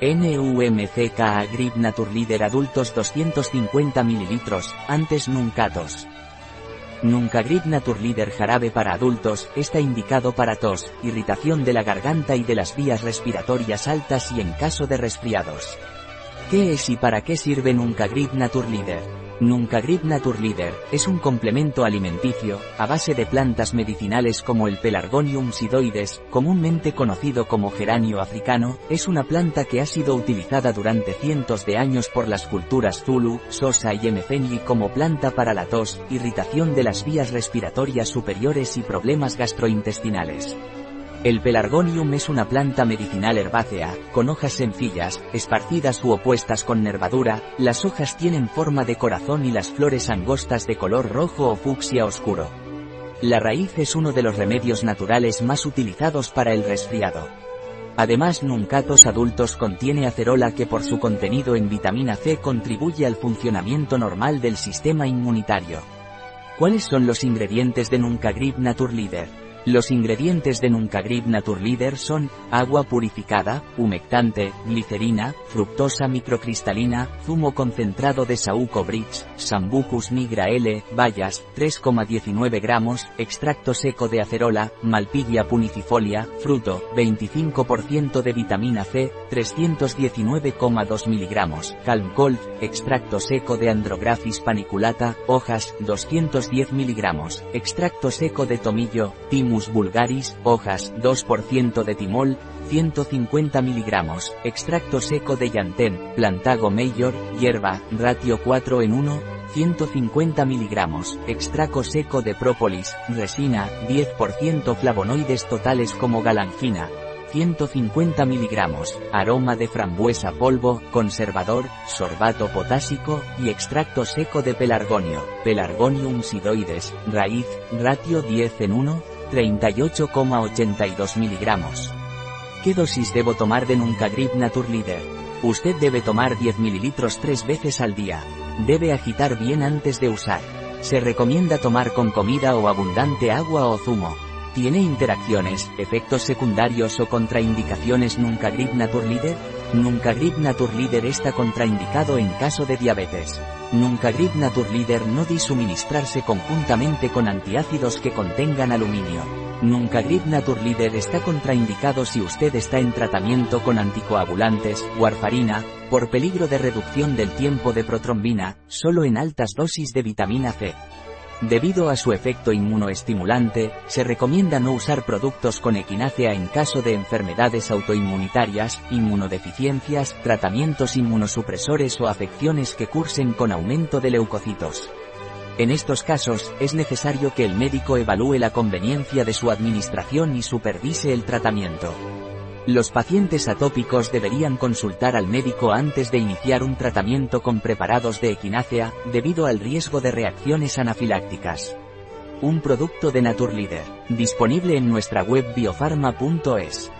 NUMCK Grip Naturleader adultos 250 ml, antes Nuncatos. Nunca Grip Naturleader jarabe para adultos, está indicado para tos, irritación de la garganta y de las vías respiratorias altas y en caso de resfriados. ¿Qué es y para qué sirve Nunca Grip Naturleader? Nuncagrip Naturleader es un complemento alimenticio, a base de plantas medicinales como el Pelargonium sidoides, comúnmente conocido como geranio africano, es una planta que ha sido utilizada durante cientos de años por las culturas Zulu, Sosa y Emefenyi como planta para la tos, irritación de las vías respiratorias superiores y problemas gastrointestinales. El pelargonium es una planta medicinal herbácea, con hojas sencillas, esparcidas u opuestas con nervadura, las hojas tienen forma de corazón y las flores angostas de color rojo o fucsia oscuro. La raíz es uno de los remedios naturales más utilizados para el resfriado. Además Nuncatos adultos contiene acerola que por su contenido en vitamina C contribuye al funcionamiento normal del sistema inmunitario. ¿Cuáles son los ingredientes de Nuncagrip Naturleader? Los ingredientes de Nuncagrip Naturleader son, agua purificada, humectante, glicerina, fructosa microcristalina, zumo concentrado de saúco bridge, Sambucus nigra L, bayas, 3,19 gramos, extracto seco de acerola, malpiglia punicifolia, fruto, 25% de vitamina C, 319,2 miligramos, calm cold, extracto seco de andrographis paniculata, hojas, 210 miligramos, extracto seco de tomillo, vulgaris, hojas, 2% de timol, 150 mg, extracto seco de llantén, plantago mayor, hierba, ratio 4 en 1, 150 mg, extracto seco de própolis, resina, 10% flavonoides totales como galanfina, 150 mg, aroma de frambuesa polvo, conservador, sorbato potásico, y extracto seco de pelargonio, pelargonium sidoides, raíz, ratio 10 en 1, 38,82 miligramos. ¿Qué dosis debo tomar de Nuncagrip Naturleader? Usted debe tomar 10 mililitros tres veces al día. Debe agitar bien antes de usar. Se recomienda tomar con comida o abundante agua o zumo. ¿Tiene interacciones, efectos secundarios o contraindicaciones Nuncagrip Naturleader? Nuncagrip Naturleader está contraindicado en caso de diabetes. Nuncagrip Naturleader no disuministrarse conjuntamente con antiácidos que contengan aluminio. Nuncagrip Naturleader está contraindicado si usted está en tratamiento con anticoagulantes, warfarina, por peligro de reducción del tiempo de protrombina, solo en altas dosis de vitamina C. Debido a su efecto inmunoestimulante, se recomienda no usar productos con equinácea en caso de enfermedades autoinmunitarias, inmunodeficiencias, tratamientos inmunosupresores o afecciones que cursen con aumento de leucocitos. En estos casos, es necesario que el médico evalúe la conveniencia de su administración y supervise el tratamiento. Los pacientes atópicos deberían consultar al médico antes de iniciar un tratamiento con preparados de equinácea, debido al riesgo de reacciones anafilácticas. Un producto de Naturleader, disponible en nuestra web biofarma.es.